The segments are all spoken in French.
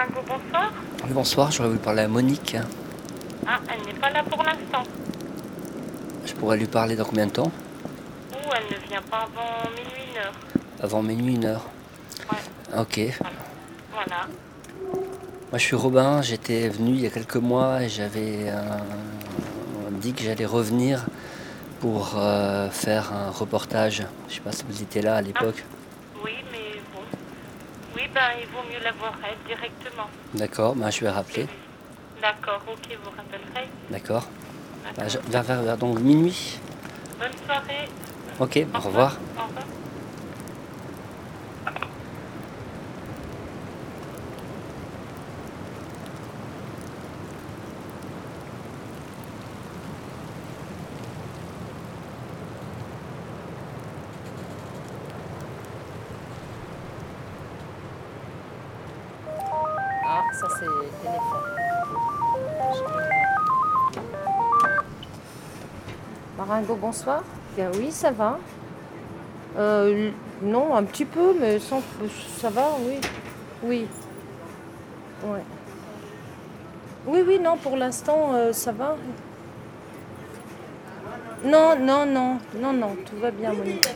Maringo, bonsoir. Oui, bonsoir, j'aurais voulu parler à Monique. Ah, elle n'est pas là pour l'instant. Je pourrais lui parler dans combien de temps? Ou elle ne vient pas avant minuit, une heure. Avant minuit, une heure. Ouais, Ok. voilà. Moi, je suis Robin, j'étais venu il y a quelques mois et j'avais euh, dit que j'allais revenir pour euh, faire un reportage. Je sais pas si vous étiez là à l'époque. Oui, mais bon. Oui, ben, il vaut mieux la voir elle directement. D'accord, ben, je vais rappeler. D'accord, ok, vous rappellerez. D'accord. Ben, vers, vers- vers donc minuit. Bonne soirée. Ok, au revoir. Au revoir. Ah, ça c'est téléphone. Maringo, bonsoir. Bien, oui, ça va. Euh, non, un petit peu, mais sans, ça va, oui. Oui. Ouais. Oui, oui, non, pour l'instant, euh, ça va. Non, non, non, non, non, tout va bien, Monique.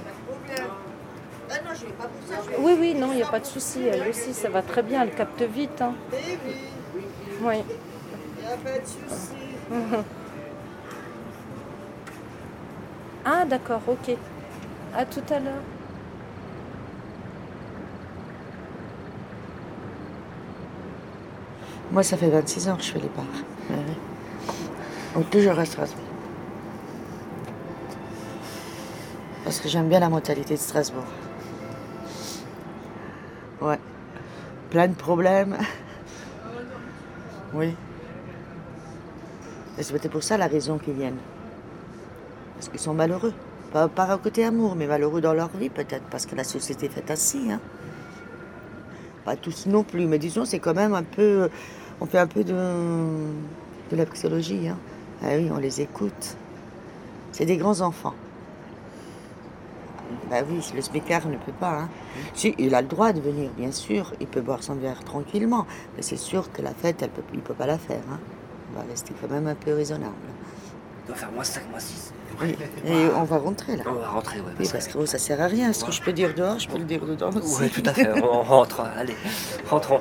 Oui, oui, non, il n'y a pas de souci. Elle aussi, ça va très bien. Elle capte vite. Hein. Oui. Ah, d'accord, ok. À tout à l'heure. Moi, ça fait 26 ans que je fais les ouais. Donc toujours à Strasbourg. Parce que j'aime bien la mentalité de Strasbourg. Plein de problèmes. Oui. Et c'est peut-être pour ça la raison qu'ils viennent? Parce qu'ils sont malheureux. Pas, pas à côté amour, mais malheureux dans leur vie peut-être. Parce que la société est faite ainsi. Hein. Pas tous non plus, mais disons, c'est quand même un peu. On fait un peu de, de la psychologie. Hein. Ah oui, on les écoute. C'est des grands enfants. Bah oui, le smicard ne peut pas. Hein. Si, il a le droit de venir, bien sûr. Il peut boire son verre tranquillement. Mais c'est sûr que la fête, elle peut, il ne peut pas la faire. Hein. On va rester quand même un peu raisonnable. Il doit faire moins 5, moins 6. Oui. Et on va rentrer là. On va rentrer. Oui, parce que oh, ça sert à rien. Ce que je peux dire dehors, je peux le dire dedans aussi. Oui, tout à fait. On rentre. Allez, rentrons.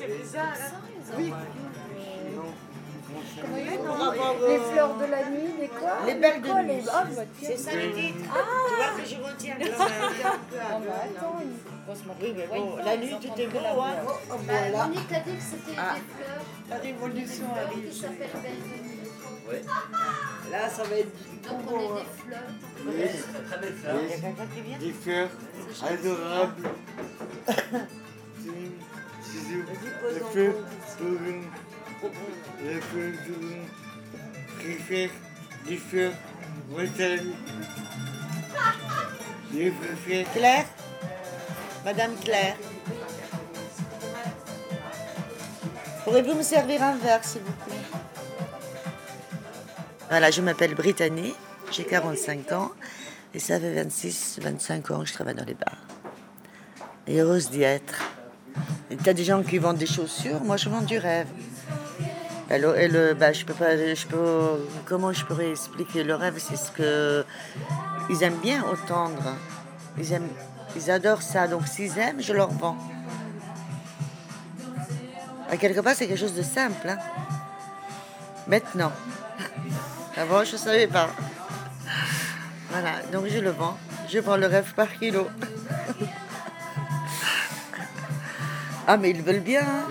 C'est bizarre. hein. Oui. Les fleurs de la nuit, les quoi Les belles de quoi, nuit. les- Ah, bah, tiens. C'est ça le titre. Tu vois que je retiens Ah, bah, attends, il- Oui, mais bon, la nuit, tout est beau, hein. Bah, Monique a dit que c'était Ah. des fleurs La révolution qui arrive. Là, ça va être Donc on est des fleurs. Il y a quelqu'un qui vient? Des fleurs adorables. D'orine. Préfère des fleurs brutales. Je préfère Claire Madame Claire Pourriez-vous me servir un verre, s'il vous plaît? Voilà, je m'appelle Brittany, j'ai 45 ans et ça fait 26-25 ans que je travaille dans les bars. Et heureuse d'y être. T'as des gens qui vendent des chaussures, moi je vends du rêve. Bah, je peux pas, je peux, comment je pourrais expliquer? Le rêve C'est ce que ils aiment bien entendre. Ils aiment, ils adorent ça. Donc s'ils aiment, je leur vends. À quelque part, c'est quelque chose de simple. hein. Maintenant. Avant, je ne savais pas. Voilà, donc je le vends. Je vends le rêve par kilo. ah, mais ils veulent bien. hein.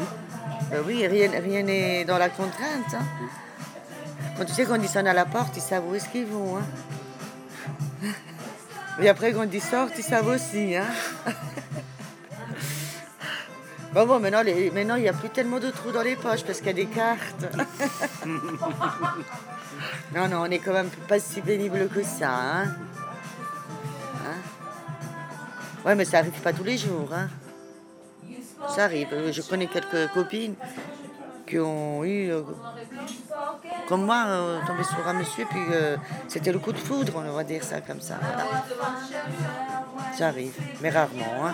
Ben oui, rien rien n'est dans la contrainte. hein. Quand tu sais qu'on dit sonne à la porte, ils savent où est-ce qu'ils vont. hein. Et après, quand ils sortent, ils savent aussi. Hein. Bon, bon, maintenant, les- maintenant, il n'y a plus tellement de trous dans les poches parce qu'il y a des cartes. non, non, on est quand même pas si pénible que ça. Hein. Hein Ouais, mais ça arrive pas tous les jours. Hein. Ça arrive. Euh, Je connais quelques copines qui ont eu, euh, comme moi, euh, tombé sur un monsieur, puis c'était le coup de foudre, on va dire ça comme ça. voilà. Ça arrive, mais rarement. Hein.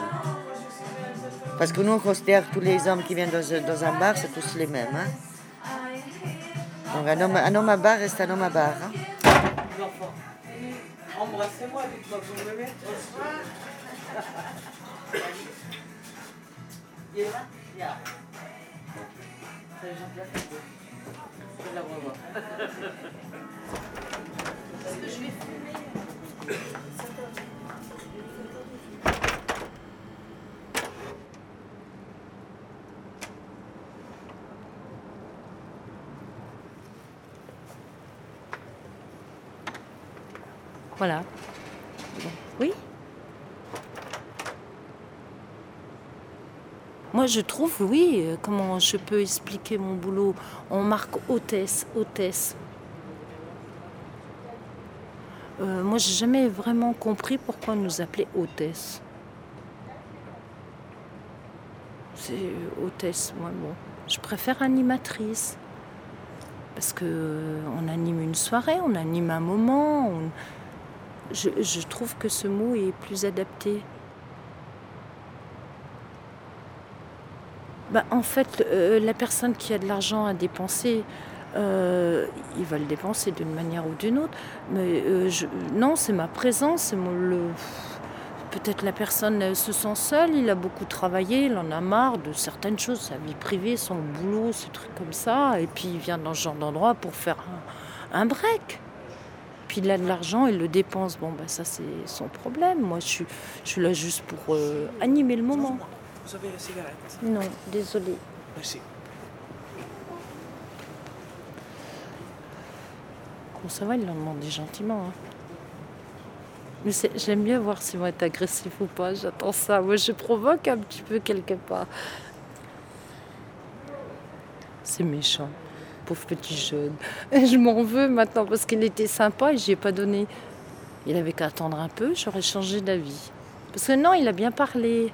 Parce que nous, on considère tous les hommes qui viennent dans, un- bar, c'est tous les mêmes. Hein. Donc un homme, à bar reste un homme à bar. hein. Embrassez-moi, dites-moi vous. Il est là Il est là. C'est gentil, merci. Je vais la revoir. Voilà. Bon. Oui Je trouve, oui, euh, comment je peux expliquer mon boulot On marque hôtesse, hôtesse. Euh, moi, j'ai jamais vraiment compris pourquoi on nous appelait hôtesse. C'est euh, hôtesse, moi, bon. Je préfère animatrice. Parce que euh, on anime une soirée, on anime un moment. je trouve que ce mot est plus adapté. Bah, en fait, euh, la personne qui a de l'argent à dépenser, euh, il va le dépenser d'une manière ou d'une autre. Mais euh, non, c'est ma présence. c'est Peut-être la personne se sent seule, il a beaucoup travaillé, il en a marre de certaines choses, sa vie privée, son boulot, ce truc comme ça. Et puis il vient dans ce genre d'endroit pour faire un, break. Puis il a de l'argent, il le dépense. Bon, bah, ça c'est son problème. Moi, je suis, là juste pour animer le moment. Vous avez la cigarette Non, désolée. Merci. Bon, ça va, il l'a demandé gentiment. hein. Mais j'aime bien voir s'ils vont être agressifs ou pas. J'attends ça. Moi, je provoque un petit peu quelque part. C'est méchant. Pauvre petit jeune. Je m'en veux maintenant parce qu'il était sympa et j'y ai pas donné. Il avait qu'à attendre un peu, j'aurais changé d'avis. Parce que non, il a bien parlé.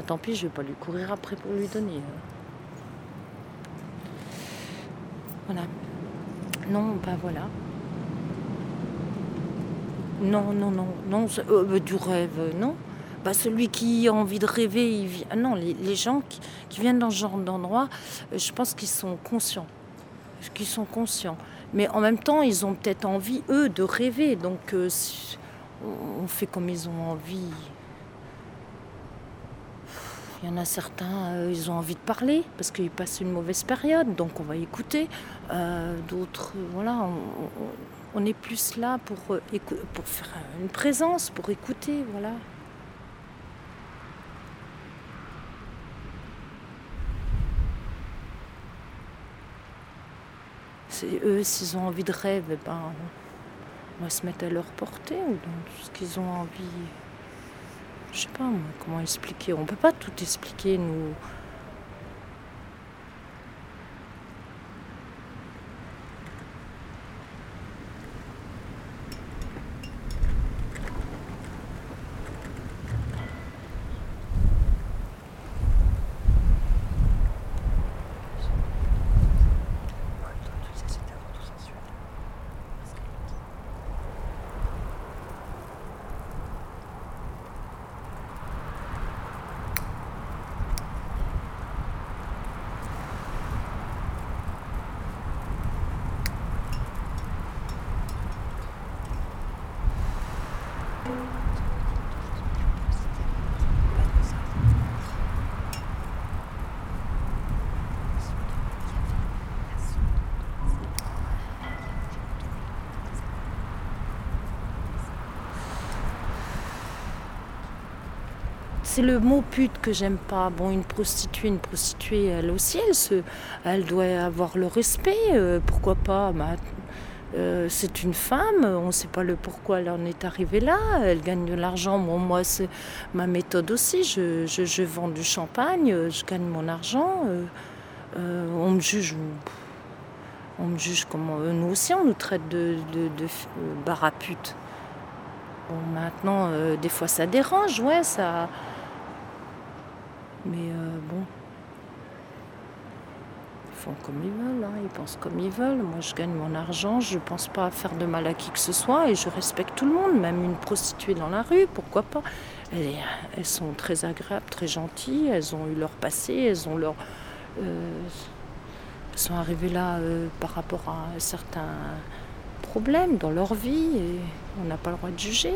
Bah, tant pis, je vais pas lui courir après pour lui donner. hein. Voilà. Non, bah voilà. Non, non, non, non, euh, bah, du rêve, euh, non. Bah, celui qui a envie de rêver, il vient. ah non, les, gens qui, viennent dans ce genre d'endroit, euh, je pense qu'ils sont conscients. Qu'ils sont conscients. Mais en même temps, ils ont peut-être envie, eux, de rêver. Donc, euh, on fait comme ils ont envie. Il y en a certains, euh, ils ont envie de parler parce qu'ils passent une mauvaise période, donc on va écouter. Euh, D'autres, euh, voilà, on, est plus là pour, pour faire une présence, pour écouter, voilà. Eux, s'ils ont envie de rêve, eh ben, on va se mettre à leur portée ou dans ce qu'ils ont envie. Je sais pas moi, comment expliquer. On peut pas tout expliquer, nous. C'est le mot pute que j'aime pas. Bon, une prostituée, une prostituée, elle aussi, elle, se, elle doit avoir le respect. euh, pourquoi pas Ma- euh, C'est une femme, on ne sait pas le pourquoi elle en est arrivée là. Elle gagne de l'argent. Bon, moi, c'est ma méthode aussi. Je, je- je vends du champagne, euh, je gagne mon argent. on me juge. On me juge comment. Nous aussi, on nous traite de, de, de f- euh, bar à pute. Bon, maintenant, des fois ça dérange, ouais, ça. Mais euh, bon. Ils font comme ils veulent, hein, ils pensent comme ils veulent. Moi, je gagne mon argent, je ne pense pas à faire de mal à qui que ce soit et je respecte tout le monde, même une prostituée dans la rue, pourquoi pas? Elles sont très agréables, très gentilles, elles ont eu leur passé, elles ont leur. euh, sont arrivées là euh, par rapport à certains problèmes dans leur vie et on n'a pas le droit de juger.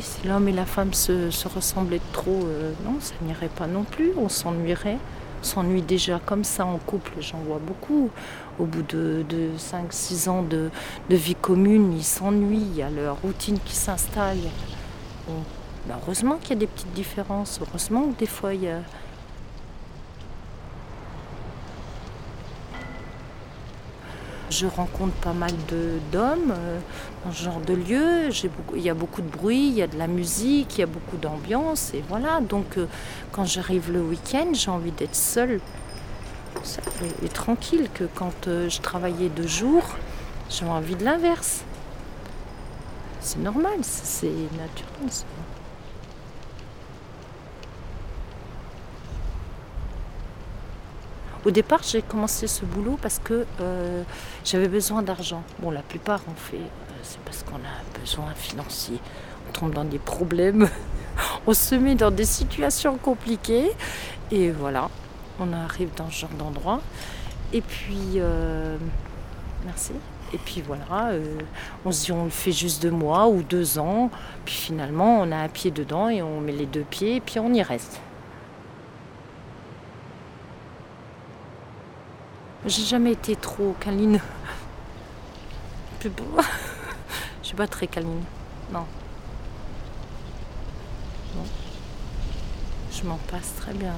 Si l'homme et la femme se, se ressemblaient trop, euh, non, ça n'irait pas non plus, on s'ennuierait. On s'ennuie déjà comme ça en couple, j'en vois beaucoup. Au bout de, de 5-6 ans de, vie commune, ils s'ennuient, il y a leur routine qui s'installe. Heureusement qu'il y a des petites différences, heureusement que des fois il y a, Je rencontre pas mal d'hommes euh, dans ce genre de lieu. Il y a beaucoup de bruit, il y a de la musique, il y a beaucoup d'ambiance. Et voilà, donc euh, quand j'arrive le week-end, j'ai envie d'être seule et, tranquille. Que quand euh, je travaillais deux jours, j'ai envie de l'inverse. C'est normal, c'est naturel. Au départ, j'ai commencé ce boulot parce que euh, j'avais besoin d'argent. Bon, la plupart ont fait, euh, c'est parce qu'on a besoin financier. On tombe dans des problèmes, on se met dans des situations compliquées. Et voilà, on arrive dans ce genre d'endroit. Et puis, euh, merci. Et puis voilà, on se dit on le fait juste deux mois ou deux ans. Puis finalement, on a un pied dedans et on met les deux pieds et puis on y reste. J'ai jamais été trop câline. Je suis pas très câline. Non. Non. Je m'en passe très bien.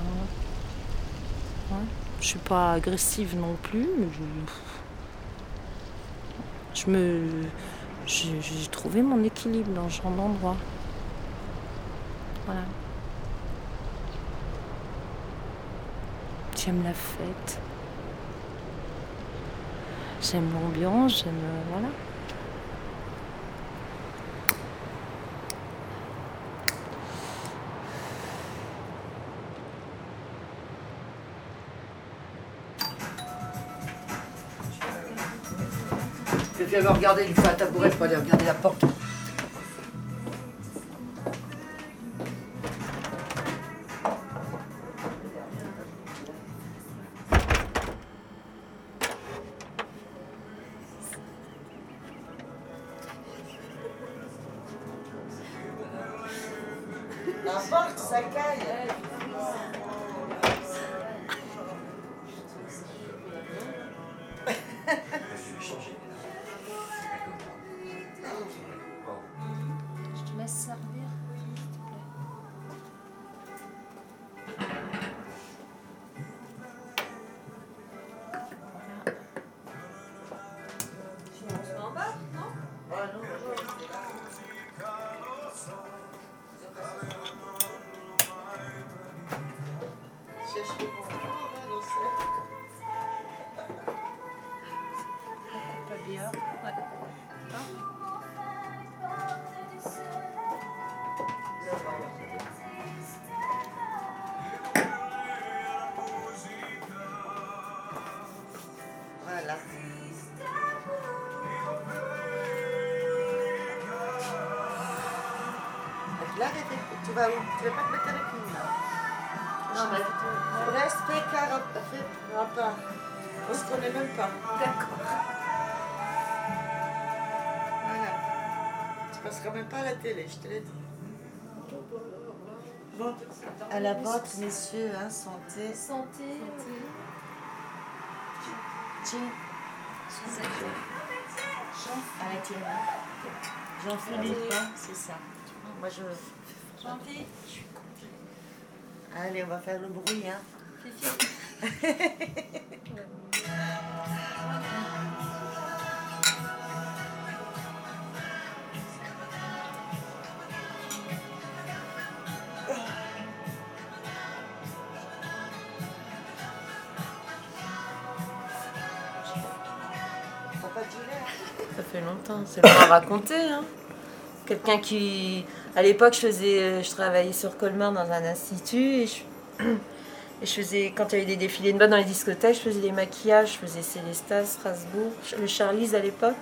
Ouais. Je suis pas agressive non plus, je, me. J'ai trouvé mon équilibre dans ce genre d'endroit. Voilà. J'aime la fête. J'aime l'ambiance, j'aime. euh, Voilà. Je viens me regarder une fois à tabouret pour aller regarder la porte. Tu vas où Tu vas pas te mettre avec nous là Non, mais restes fais car pas. On se connaît même pas. D'accord. Voilà. Tu passeras même pas à la télé, je te l'ai dit. Bon, à la vôtre, messieurs, hein, santé. Santé. Tiens. À la tienne. Jean-Philippe, hein, c'est ça. Moi, je. Allez, on va faire le bruit, hein. hein. Ça fait longtemps, c'est pas à raconter. Hein. Quelqu'un qui, à l'époque, je faisais, je travaillais sur Colmar dans un institut et je, faisais, quand il y avait des défilés de mode dans les discothèques, je faisais des maquillages, je faisais Célestat, Strasbourg, le Charlize à l'époque.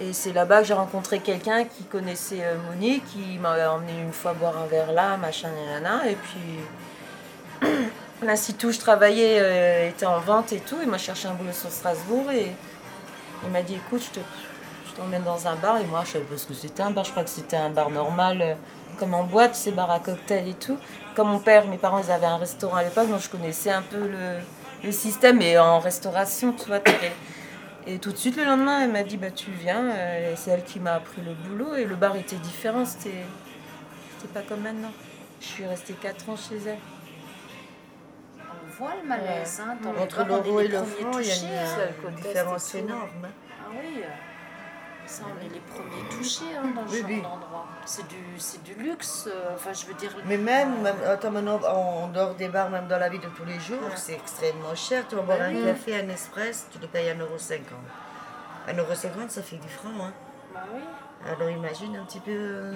Et c'est là-bas que j'ai rencontré quelqu'un qui connaissait euh, Monique, qui m'a emmené une fois boire un verre là, machin, nanana. Et puis, l'institut où je travaillais euh, était en vente et tout. Il m'a cherché un boulot sur Strasbourg et il m'a dit écoute, je te- t'emmène dans un bar. Et moi, je savais pas ce que c'était un bar. Je crois que c'était un bar normal, euh, comme en boîte, ces bars à cocktail et tout. Comme mon père, mes parents, ils avaient un restaurant à l'époque, donc je connaissais un peu le, le système. Et en restauration, tu vois, et tout de suite, le lendemain, elle m'a dit bah, Tu viens. Euh, c'est elle qui m'a appris le boulot. Et le bar était différent. C'était pas comme maintenant. Je suis restée 4 ans chez elle. On voit le malaise. Hein, dans Entre on l'euro les et le il y a une, le différence énorme. hein. Ah oui, ça on est les premiers touchés hein, dans ce Oui, genre oui. d'endroit. C'est du, c'est du luxe, euh, enfin je veux dire... Mais même, même attends, maintenant, en dehors des bars, même dans la vie de tous les jours, c'est extrêmement cher. Tu vas boire Bah un café, un espresso, tu le payes 1,50€. 1,50€, ça fait du franc. Hein. Bah oui. Alors imagine un petit peu. euh,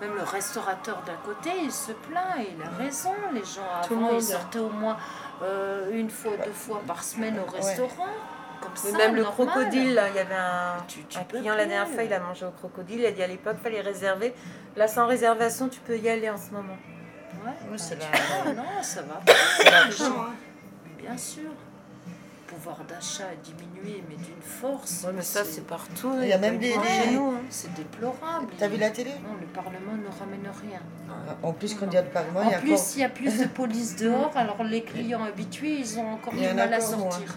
Même le restaurateur d'à côté, il se plaint et il a raison. Les gens Tout le avant, ils sortaient au moins euh, une fois, deux fois par semaine au restaurant. Comme Mais ça, même le crocodile, là, il y avait un, Tu- tu un peux client la dernière fois, il a mangé au crocodile. Il a dit à l'époque, il fallait réserver. Là, sans réservation, tu peux y aller en ce moment. Ouais, Ouais, bah, c'est la- Non, ça va. c'est l'argent, hein. Bien sûr. Le pouvoir d'achat a diminué, mais d'une force. Ouais, mais ça, c'est partout. Il y a même des- hein. C'est déplorable. T'as vu la télé? Non, le Parlement ne ramène rien. En plus, quand il y a le Parlement, il y En a plus, il y a plus de police dehors, alors les clients habitués, ils ont encore du a mal à moins. sortir.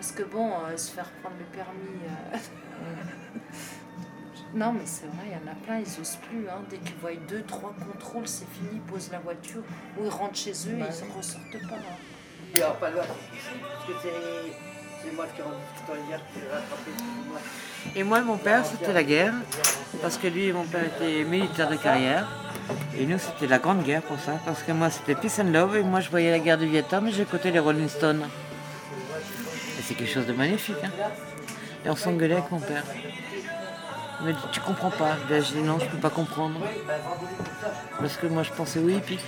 Parce que bon, euh, se faire prendre le permis. euh, non, mais c'est vrai, il y en a plein, ils osent plus. Hein. Dès qu'ils voient deux, trois contrôles, c'est fini, ils posent la voiture ou ils rentrent chez eux Bah et ils ne ressortent pas. hein. Il n'y aura pas de loi. Parce que c'est, moi qui rentre dans les gars qui moi. Et moi, mon père, c'était la guerre, parce que lui, mon père était militaire de carrière. Et nous, c'était la grande guerre pour ça, parce que moi, c'était Peace and Love, et moi, je voyais la guerre du Vietnam, et j'écoutais les Rolling Stones. Et c'est quelque chose de magnifique. Hein. Et on s'engueulait avec mon père. Il m'a dit, tu comprends pas. Ben, je dis, non, je peux pas comprendre. Parce que moi, je pensais oui, puis...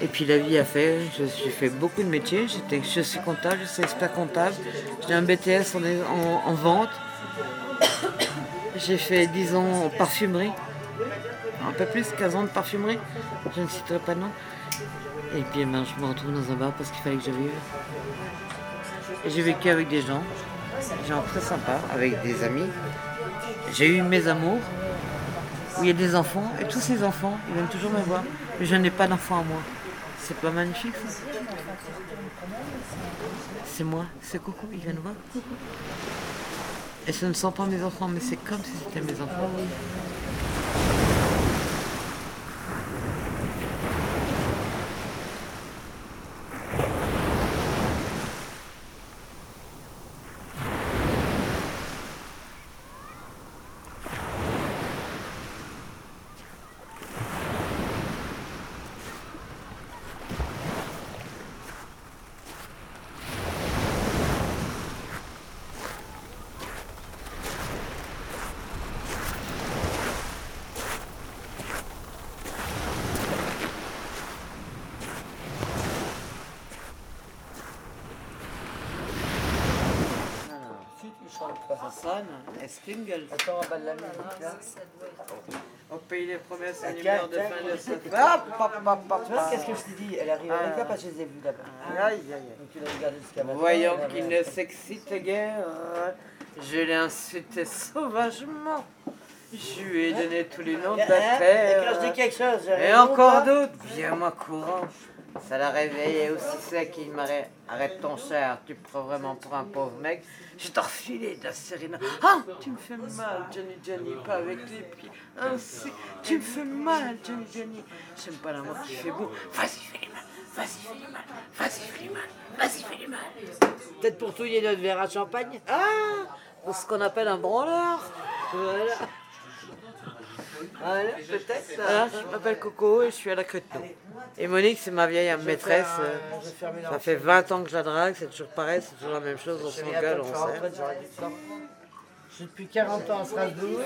Et puis la vie a fait, j'ai fait beaucoup de métiers. J'étais, je suis comptable, je suis expert comptable. J'ai un BTS en vente. J'ai fait 10 ans en parfumerie. Un peu plus, 15 ans de parfumerie. Je ne citerai pas de nom. Et puis eh ben, je me retrouve dans un bar parce qu'il fallait que je vive. J'ai vécu avec des gens, des gens très sympas, avec des amis. J'ai eu mes amours, où il y a des enfants, et tous ces enfants, ils viennent toujours me voir. Mais je n'ai pas d'enfants à moi. C'est pas magnifique ça? C'est moi, c'est Coco, ils viennent voir. Et ce ne sont pas mes enfants, mais c'est comme si c'était mes enfants. Si tu chantes pas. Ça sonne, Espingle. Attends, on va de la là. Au pays des promesses, Ah, tiens, numéro de tiens. fin de Ah. qu'est-ce que je t'ai dit? Elle arrive avec Ah. toi parce que je les ai vus là-bas. Aïe, aïe, aïe. Donc tu l'as regardé jusqu'à maintenant. Voyant elle qu'il ne s'excite guère, je l'ai insulté sauvagement. Je lui ai donné tous les noms de Hein, la hein, terre. Et quand je dis quelque chose, j'ai Et raison ou encore d'autres, viens-moi courant. Ça l'a réveillé aussi sec, il m'a arrête ton cher, tu prends vraiment pour un pauvre mec. Je t'ai refilé de la sérénade. Ah, tu me fais mal, Johnny Johnny, pas avec les pieds. Ainsi, tu me fais mal, Johnny Johnny. J'aime pas l'amour qui fait beau. Vas-y, fais-les mal, vas-y, fais-les mal, vas-y, fais-les mal, vas-y, fais-les mal. Peut-être pour touiller notre verre à champagne Ah, ce qu'on appelle un branleur. Voilà. Voilà, peut-être. Voilà, je m'appelle Coco et je suis à la Créteau. Et Monique, c'est ma vieille maîtresse. euh, euh, Ça fait 20 ans que je la drague, c'est toujours pareil, c'est toujours la même chose, on s'engueule, on s'aime. Je suis depuis 40 ans à Strasbourg.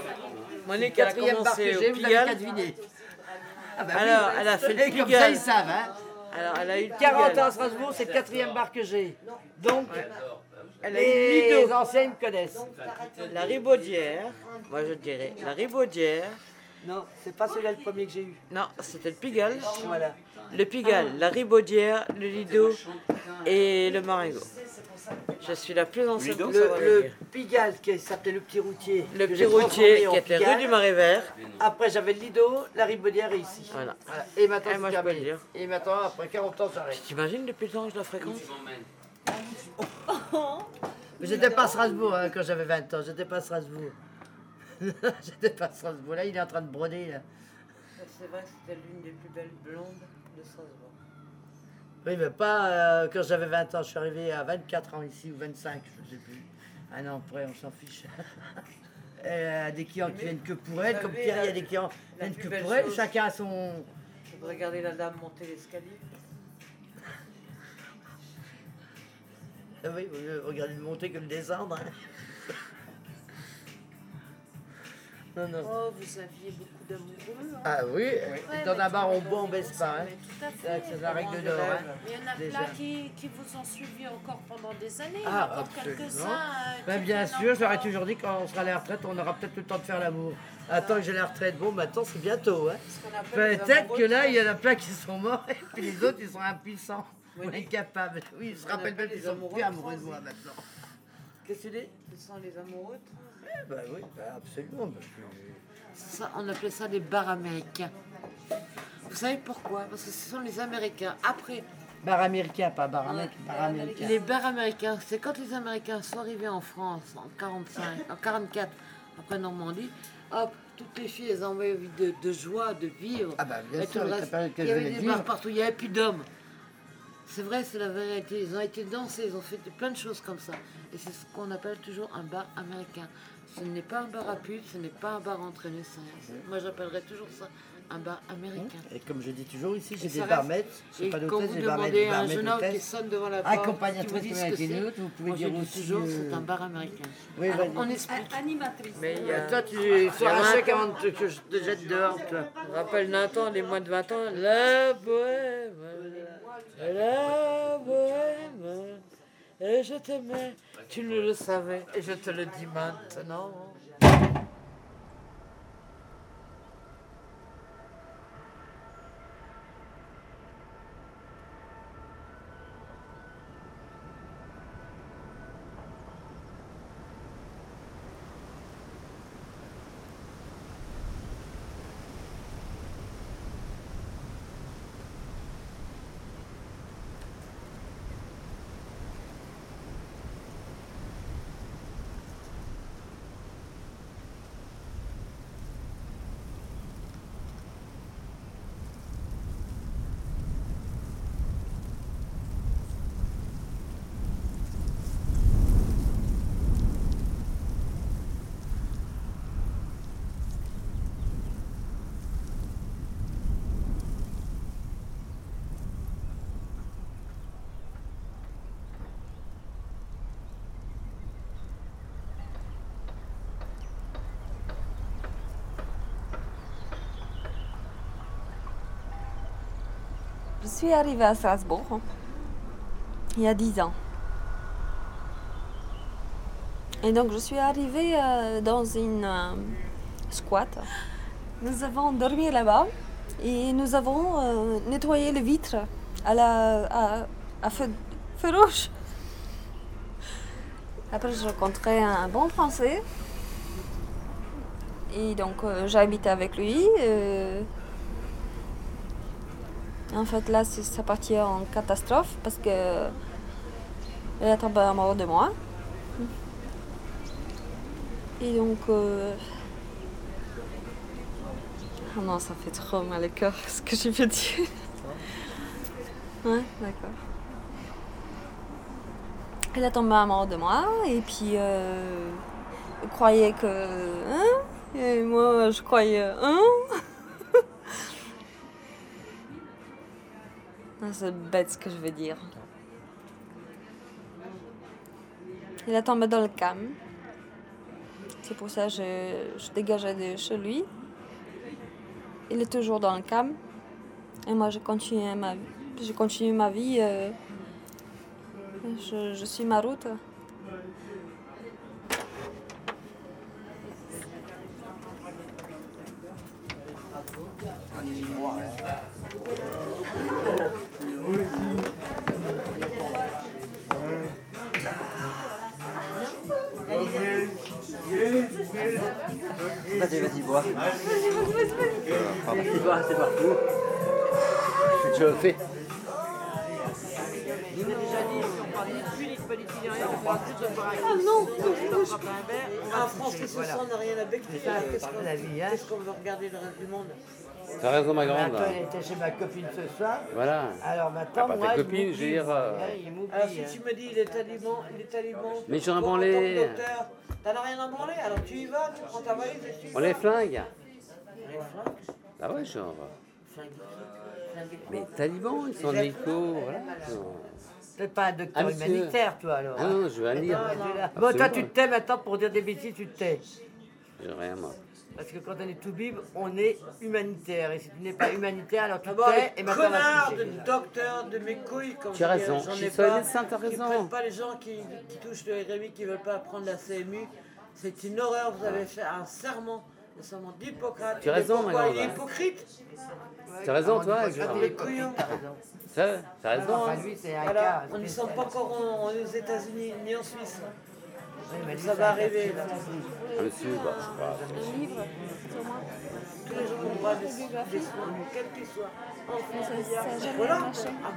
Monique, elle a Quatrième bar que commencé j'ai, au Pigalle. Ah Alors, elle a fait le Et comme ça, Pigalle. ils savent, hein. Alors, elle a eu le 40 ans à Strasbourg, c'est le quatrième bar que j'ai. Donc, Elle a eu le les anciens me connaissent. La Ribaudière, moi je dirais la Ribaudière. Non, c'est pas celui-là le premier que j'ai eu. Non, c'était le Pigalle. Voilà. Le Pigalle, la Ribaudière, le Lido et le Marengo. Je suis la plus ancienne Le, le. Pigalle qui s'appelait le petit routier. Le petit routier qui était rue du Marais Vert. Après, j'avais le Lido, la Ribaudière et ici. Voilà. Voilà. Et maintenant, moi, c'est je peux le terminé. dire. Et maintenant, après 40 ans, j'arrête. T'imagines depuis le temps que je la fréquente? J'étais pas à Strasbourg hein, quand j'avais 20 ans. J'étais pas à Strasbourg. j'étais pas à Strasbourg. Là, il est en train de broder. Là. C'est vrai que c'était l'une des plus belles blondes de Strasbourg. Oui, mais pas euh, quand j'avais 20 ans. Je suis arrivé à 24 ans ici, ou 25, je ne sais plus. Un an après, on s'en fiche. Et, euh, des clients qui viennent que pour elle, comme Pierre, il y a des clients qui viennent que pour elle. Chacun a son. Je regarder la dame monter l'escalier. Ah oui, vous mieux regarder le monter que le descendre. hein. Non, non. Oh, vous aviez beaucoup d'amoureux. hein. Ah oui, Ouais, dans mais un bar, on tout- boit, on baisse pas. hein? tout à C'est fait. c'est la règle d'or. hein. Mais il y en a Déjà. plein qui, qui vous ont suivi encore pendant des années. Il y en Ah, a encore quelques-uns. euh, Ben, bien sûr, j'aurais toujours dit quand on sera à la retraite, on aura peut-être le temps de faire l'amour. Attends que j'ai la retraite. Bon, maintenant c'est bientôt. Hein. Les Peut-être amoureux que là, de il y en a plein qui sont morts et puis les autres, ils sont impuissants ou incapables. Oui, ils se On rappellent appelle même qu'ils les sont amoureux plus amoureux de moi maintenant. Qu'est-ce que tu dis? Ce sont les amoureux. Ben oui, ben absolument. Ça, on appelait ça les bars américains. Vous savez pourquoi? Parce que ce sont les Américains. Après, Bar américain, pas bar américain. Bar américain. les bars américains, c'est quand les Américains sont arrivés en France en 45, en 44, après Normandie, hop, toutes les filles, elles envoyaient envie de, de joie, de vivre. Ah bah, bien sûr, la Il y avait des de bars partout, il n'y avait plus d'hommes. C'est vrai, c'est la vérité. Ils ont été dansés, ils ont fait plein de choses comme ça. Et c'est ce qu'on appelle toujours un bar américain. Ce n'est pas un bar à pute, ce n'est pas un bar entraîné. c'est- Moi, j'appellerais toujours ça un bar américain. Et comme je dis toujours ici, j'ai Et des barmaids. Et C'est pas quand d'hôtesse, vous j'ai barmaids, demandez des à un barmaids jeune homme qui sonne devant la porte, vous Accompagnatrice avec pouvez moi dire aussi. toujours euh, c'est un bar américain. Oui, Alors, vas-y. on explique. Animatrice. Mais il y a... Toi, tu Il y a feras un chèque avant de- que je te jette dehors, toi. Je me rappelle Nathan, les moins de 20 ans, la bohème, la bohème, et je t'aimais, tu ne le savais, et je te le dis maintenant. Je suis arrivée à Strasbourg hein, il y a 10 ans. Et donc je suis arrivée euh, dans une euh, squat. Nous avons dormi là-bas et nous avons euh, nettoyé les vitres à, la, à, feu, feu rouge. Après, j'ai rencontré un bon français. Et donc, habité avec lui. En fait, là, ça partit en catastrophe parce que elle est tombée amoureuse de moi. Et donc, euh, ah non, ça fait trop mal au cœur ce que je veux dire. Ouais, d'accord. Elle est tombée amoureuse de moi et puis euh, elle croyait que hein, Et moi, je croyais, hein C'est bête ce que je veux dire. Il est tombé dans le cam. C'est pour ça que je, je dégageais de chez lui. Il est toujours dans le cam. Et moi, je continue ma, je continue ma vie. euh, je, je suis ma route. Vas-y, vas-y, bois. Vas-y, bois, c'est partout. Tu le fais. Il m'a déjà dit, si on parle ni de pluie, ni de politique, ni rien, on parle juste de pareil. Ah non On frappe un verre, on va En France, qu'est-ce n'a rien à. Qu'est-ce qu'on vie, hein. qu'est-ce qu'on veut regarder le reste du monde T'as raison, ma grande. Attends, elle était chez ma copine ce soir. Voilà. Alors maintenant, pas moi, ta copine, je veux dire, euh, Alors si hein. tu me dis les talibans, les talibans, Mais j'en ai branlé. T'en as rien à branler, alors tu y vas, tu prends ta valise et tu On les flingue. Les flingues, Ah ouais, genre. flingues, flingues. Mais talibans, ils sont en hélico, voilà. T'es pas un docteur Ah, humanitaire, toi, alors. Ah non, je vais aller lire. Bon, toi, tu te tais maintenant pour dire des bêtises, tu te tais. J'ai rien, moi. Parce que quand on est tout bib, on est humanitaire. Et si tu n'es pas humanitaire, alors tu et maintenant connards se de docteurs de mes couilles, comme Tu as raison. j'en Je ai pas, t'as raison. prennent pas les gens qui, qui touchent le RMI, qui veulent pas prendre la CMU. C'est une horreur, vous avez fait un serment, le serment d'Hippocrate. Tu as raison, Pourquoi Il est hypocrite? Tu as raison, toi. Ah. Ça, T'as raison. Enfin, hein. on ne sommes pas encore en- aux États-Unis ni en Suisse. Ça va un arriver. là. Ah, Monsieur, bah, je sais pas. Un livre sur moi. Tous les jours, on voit des, qu'ils soient. Mais ça n'a jamais Voilà. marché. Ah.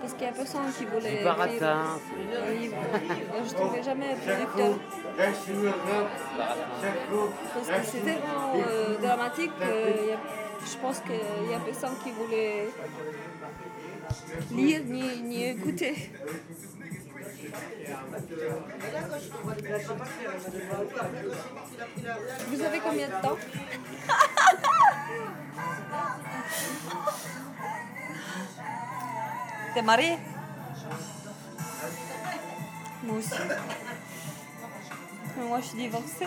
Parce qu'il n'y a personne qui voulait Du écrire baratin. un Je ne trouvais jamais producteur. Parce que c'est tellement euh, dramatique que y a- je pense qu'il n'y a personne qui voulait lire ni, ni écouter. Vous avez combien de temps T'es marié Moi aussi. Mais moi, je suis divorcée.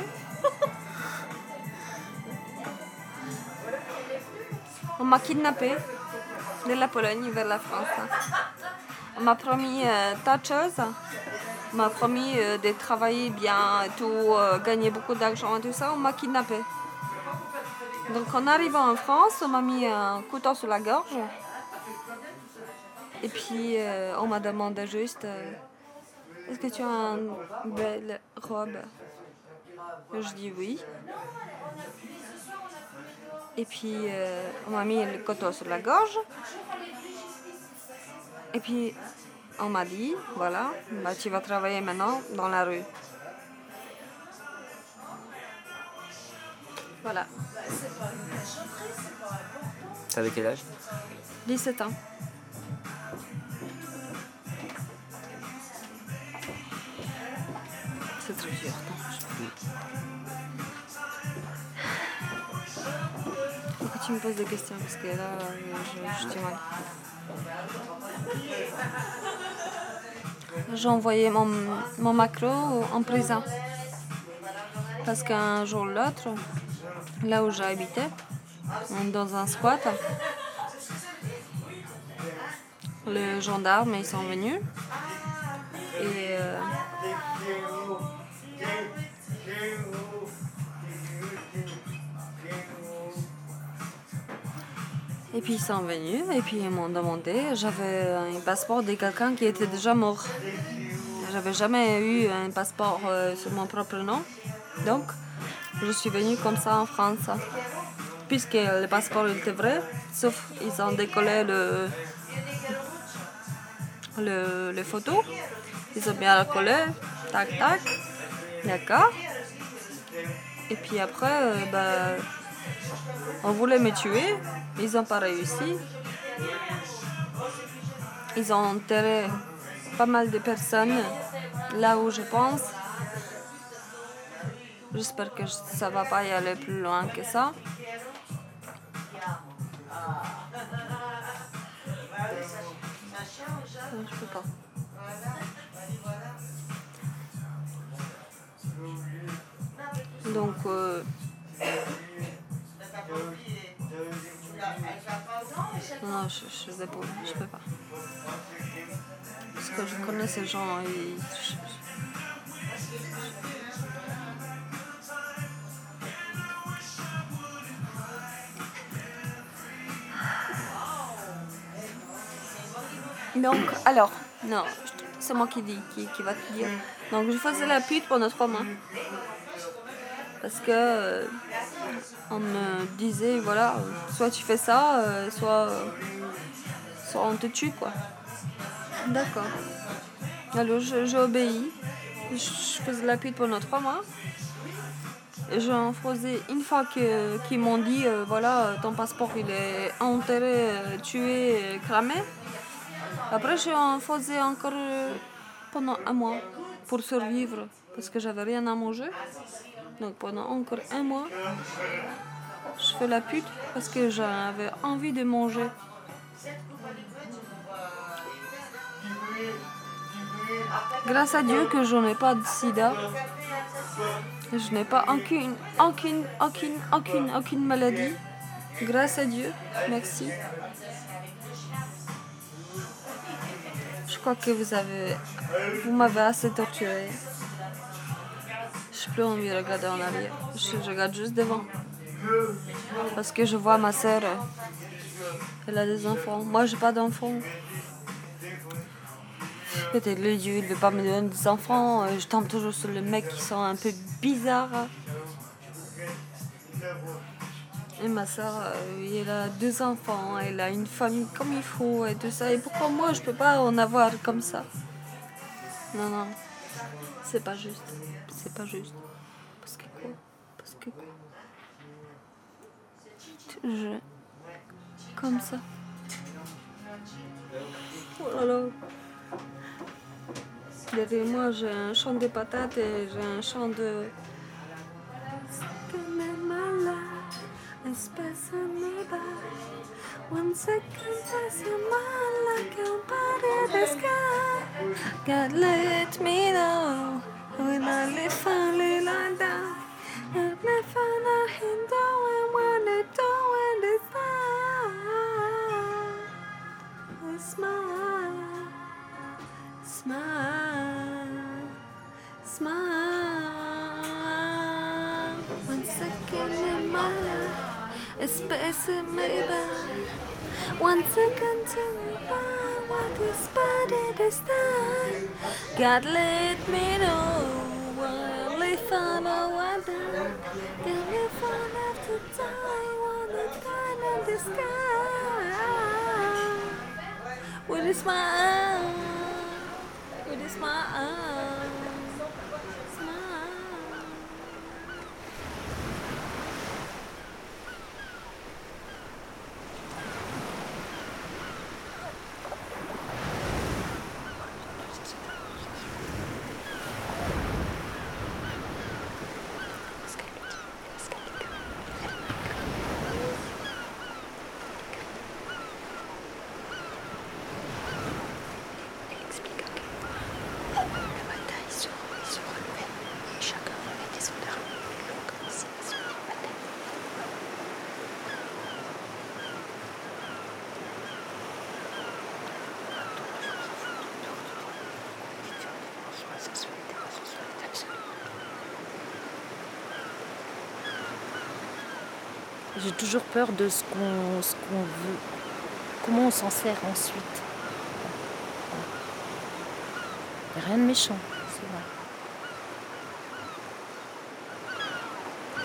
On m'a kidnappée de la Pologne vers la France. M'a promis euh, m'a promis euh, de travailler bien et tout, euh, gagner beaucoup d'argent et tout ça. On m'a kidnappée. Donc en arrivant en France, on m'a mis un couteau sur la gorge. Et puis euh, on m'a demandé juste Est-ce que tu as une belle robe? Je dis oui. Et puis on m'a mis le couteau sur la gorge. Et puis on m'a dit Voilà, bah, tu vas travailler maintenant dans la rue. Voilà, T'avais quel âge? 17 ans. C'est très dur. Pourquoi tu me poses des questions? Parce que là, je, je suis mal. Envoyé mon, mon macro en prison. Parce qu'un jour ou l'autre, là où j'habitais, dans un squat, les gendarmes ils sont venus. Et euh, Et puis ils sont venus et puis ils m'ont demandé. J'avais un passeport de quelqu'un qui était déjà mort. J'avais jamais eu un passeport euh, sur mon propre nom. Donc, je suis venue comme ça en France. Puisque le passeport était vrai, sauf ils ont décollé le, le, les photos. Ils ont bien recollé, tac tac, d'accord. Et puis après, euh, bah, on voulait me tuer, ils n'ont pas réussi. Ils ont enterré pas mal de personnes là où je pense. J'espère que ça va pas y aller plus loin que ça. Pas. Donc, euh, non, je, je sais pas, je peux pas. Parce que je connais ces gens, ils, je- Donc, alors, non, c'est moi qui dis, qui, qui va te dire. Donc, je faisais la pute pendant trois mois. Parce que euh, on me disait, voilà, soit tu fais ça, euh, soit, euh, soit on te tue, quoi. D'accord. Alors, j'ai obéi. Je, je faisais la pute pendant trois mois. Et J'en faisais une fois que- qu'ils m'ont dit, voilà, ton passeport il est enterré, tué, cramé. Après, j'en faisais encore pendant un mois pour survivre parce que j'avais rien à manger. Donc pendant encore un mois, je fais la pute parce que j'avais envie de manger. Grâce à Dieu que je n'ai pas de sida. Je n'ai pas aucune, aucune, aucune, aucune, aucune maladie. Grâce à Dieu. Merci. Je crois que vous avez, vous m'avez assez torturé. Je envie de regarder en arrière. Je, regarde juste devant. Parce que je vois ma sœur. Elle a des enfants. Moi, j'ai pas d'enfants. Peut-être le Dieu, il veut pas me donner des enfants. Euh, Je tombe toujours sur les mecs qui sont un peu bizarres. Et ma soeur, elle a deux enfants, elle a une famille comme il faut et tout ça. Et pourquoi moi, je peux pas en avoir comme ça? Non, non. C'est pas juste. C'est pas juste. Parce que quoi? Parce que quoi? Je... Comme ça. Oh là là. Derrière moi, j'ai un champ de patates et j'ai un champ de... One second pass a mile like a body the sky. God let me know ונלף לילדה, נלף נחיל דורן ונדורן לזמן. Smile, smile, smile. One second in my life, it's better maybe. One second to the what you spotted this time. God let me know. Only found a wonder. Can we find after time? One time in the sky. With a smile. With a smile. J'ai toujours peur de ce qu'on ce qu'on veut, comment on s'en sert ensuite. Il n'y a rien de méchant, c'est vrai.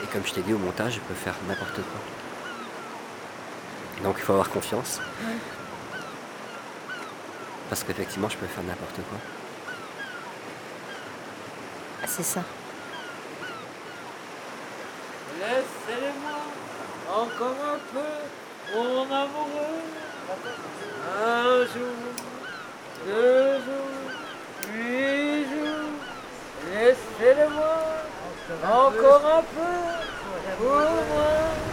Et comme je t'ai dit, au montage, je peux faire n'importe quoi. Donc il faut avoir confiance. Parce qu'effectivement, je peux faire n'importe quoi. Ah, c'est ça. Laissez-moi encore un peu, mon amoureux. Un jour, deux jours, huit jours. Laissez-le-moi Encore un peu. Au moins.